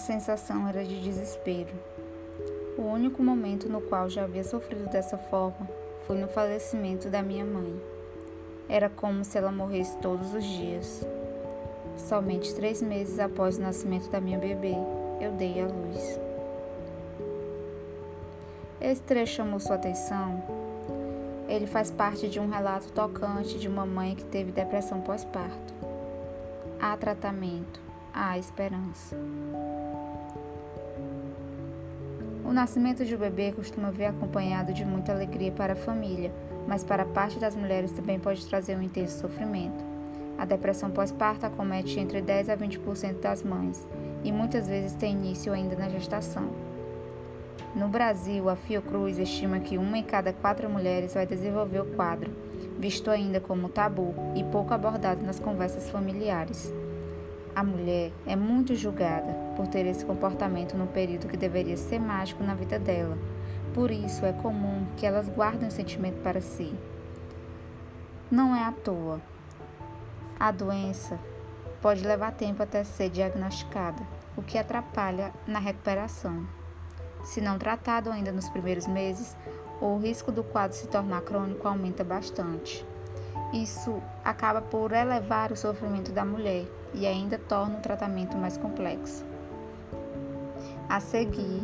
sensação era de desespero. O único momento no qual já havia sofrido dessa forma foi no falecimento da minha mãe. Era como se ela morresse todos os dias. Somente três meses após o nascimento da minha bebê, eu dei à luz. Esse trecho chamou sua atenção? Ele faz parte de um relato tocante de uma mãe que teve depressão pós-parto. Há tratamento, há esperança. O nascimento de um bebê costuma vir acompanhado de muita alegria para a família, mas para parte das mulheres também pode trazer um intenso sofrimento. A depressão pós-parto acomete entre 10 a 20% das mães e muitas vezes tem início ainda na gestação. No Brasil, a Fiocruz estima que uma em cada quatro mulheres vai desenvolver o quadro, visto ainda como tabu e pouco abordado nas conversas familiares. A mulher é muito julgada por ter esse comportamento no período que deveria ser mágico na vida dela. Por isso é comum que elas guardem o sentimento para si. Não é à toa. A doença pode levar tempo até ser diagnosticada, o que atrapalha na recuperação. Se não tratado ainda nos primeiros meses, o risco do quadro se tornar crônico aumenta bastante. Isso acaba por elevar o sofrimento da mulher e ainda torna o tratamento mais complexo. A seguir,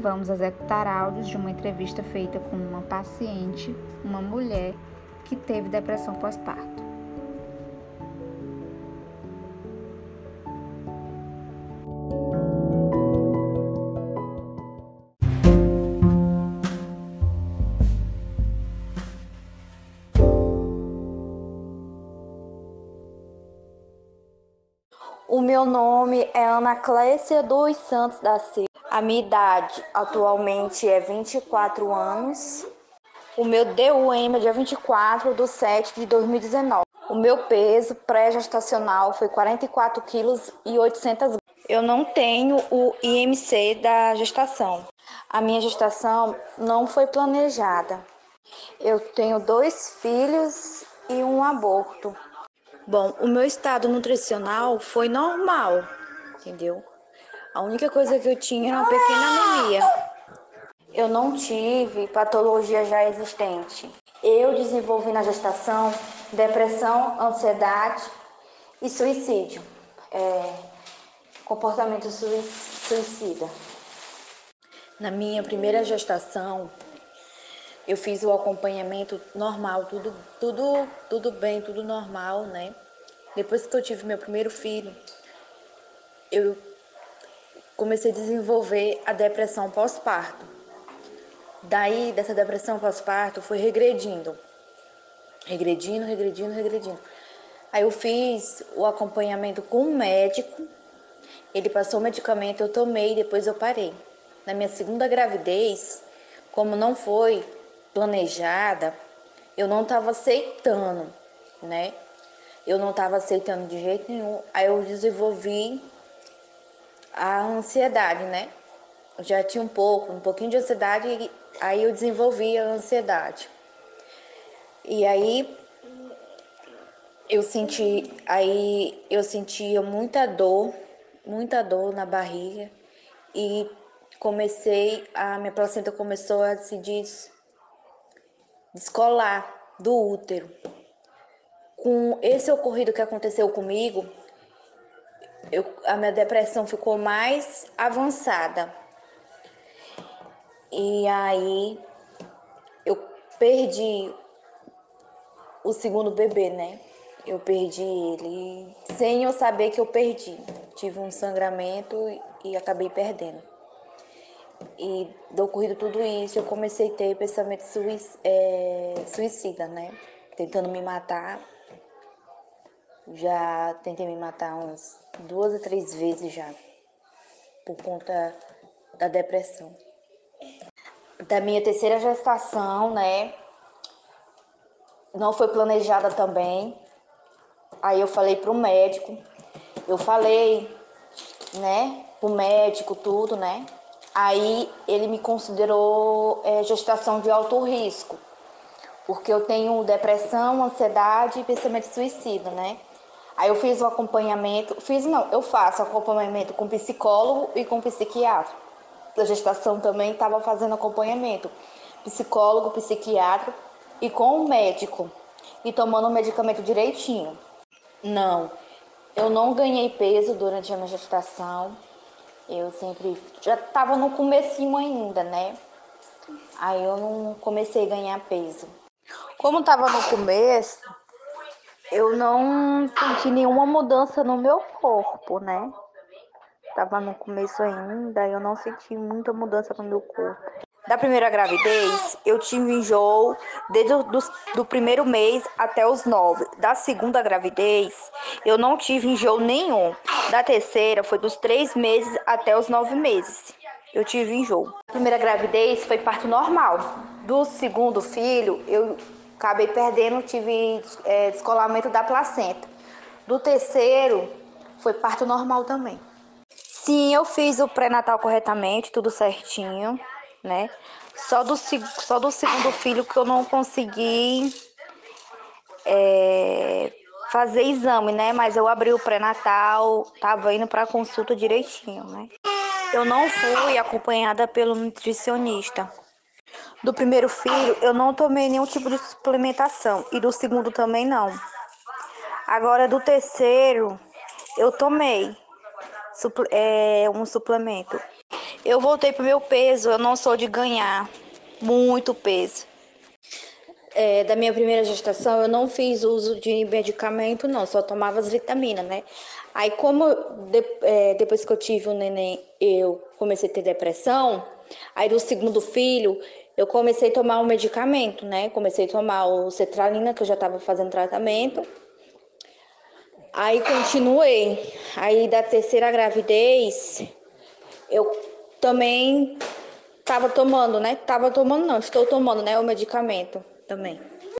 vamos executar áudios de uma entrevista feita com uma paciente, uma mulher que teve depressão pós-parto. O meu nome é Ana Clécia dos Santos da Silva. A minha idade atualmente é 24 anos. O meu DUM é dia 24 de 7 de 2019. O meu peso pré-gestacional foi 44 quilos e 800 Eu não tenho o IMC da gestação. A minha gestação não foi planejada. Eu tenho dois filhos e um aborto. Bom, o meu estado nutricional foi normal, entendeu? A única coisa que eu tinha era uma pequena anemia. Eu não tive patologia já existente. Eu desenvolvi na gestação depressão, ansiedade e suicídio. É, comportamento suicida. Na minha primeira gestação, eu fiz o acompanhamento normal, tudo, tudo, tudo bem, tudo normal, né? Depois que eu tive meu primeiro filho, eu comecei a desenvolver a depressão pós-parto. Daí, dessa depressão pós-parto, foi regredindo. Regredindo, regredindo, regredindo. Aí eu fiz o acompanhamento com um médico. Ele passou o medicamento, eu tomei, depois eu parei. Na minha segunda gravidez, como não foi planejada, eu não estava aceitando, né? Eu não estava aceitando de jeito nenhum. Aí eu desenvolvi a ansiedade, né? Eu já tinha um pouco, um pouquinho de ansiedade, aí eu desenvolvi a ansiedade. E aí eu senti, aí eu sentia muita dor, muita dor na barriga e comecei, a minha placenta começou a se des, descolar do útero. Com esse ocorrido que aconteceu comigo, eu, a minha depressão ficou mais avançada. E aí eu perdi o segundo bebê, né? Eu perdi ele sem eu saber que eu perdi. Tive um sangramento e acabei perdendo. E do ocorrido tudo isso, eu comecei a ter pensamento é, suicida, né? Tentando me matar. Já tentei me matar umas duas ou três vezes já. Por conta da depressão. Da minha terceira gestação, né? Não foi planejada também. Aí eu falei pro médico. Eu falei, né? Pro médico, tudo, né? Aí ele me considerou é, gestação de alto risco, porque eu tenho depressão, ansiedade e pensamento suicida, né? Aí eu fiz o acompanhamento, fiz não, eu faço acompanhamento com psicólogo e com psiquiatra. Da gestação também estava fazendo acompanhamento, psicólogo, psiquiatra e com o médico e tomando o medicamento direitinho. Não, eu não ganhei peso durante a minha gestação. Eu sempre já estava no comecinho ainda, né? Aí eu não comecei a ganhar peso. Como estava no começo, eu não senti nenhuma mudança no meu corpo, né? Tava no começo ainda, eu não senti muita mudança no meu corpo. Da primeira gravidez, eu tive enjoo desde o do, do primeiro mês até os nove. Da segunda gravidez, eu não tive enjoo nenhum. Da terceira, foi dos três meses até os nove meses. Eu tive enjoo. A primeira gravidez foi parto normal. Do segundo filho, eu acabei perdendo, tive é, descolamento da placenta. Do terceiro, foi parto normal também. Sim, eu fiz o pré-natal corretamente, tudo certinho, né? Só do, só do segundo filho que eu não consegui é, fazer exame, né? Mas eu abri o pré-natal, tava indo para consulta direitinho, né? Eu não fui acompanhada pelo nutricionista. Do primeiro filho, eu não tomei nenhum tipo de suplementação e do segundo também não. Agora, do terceiro, eu tomei é, um suplemento. Eu voltei pro meu peso, eu não sou de ganhar muito peso. É, da minha primeira gestação, eu não fiz uso de medicamento, não, só tomava as vitaminas, né? Aí, como de, é, depois que eu tive o neném, eu comecei a ter depressão, aí do segundo filho, eu comecei a tomar um medicamento, né? Comecei a tomar o cetralina, que eu já estava fazendo tratamento. Aí continuei. Aí da terceira gravidez, eu também estava tomando, né? Tava tomando, não, estou tomando, né? O medicamento também.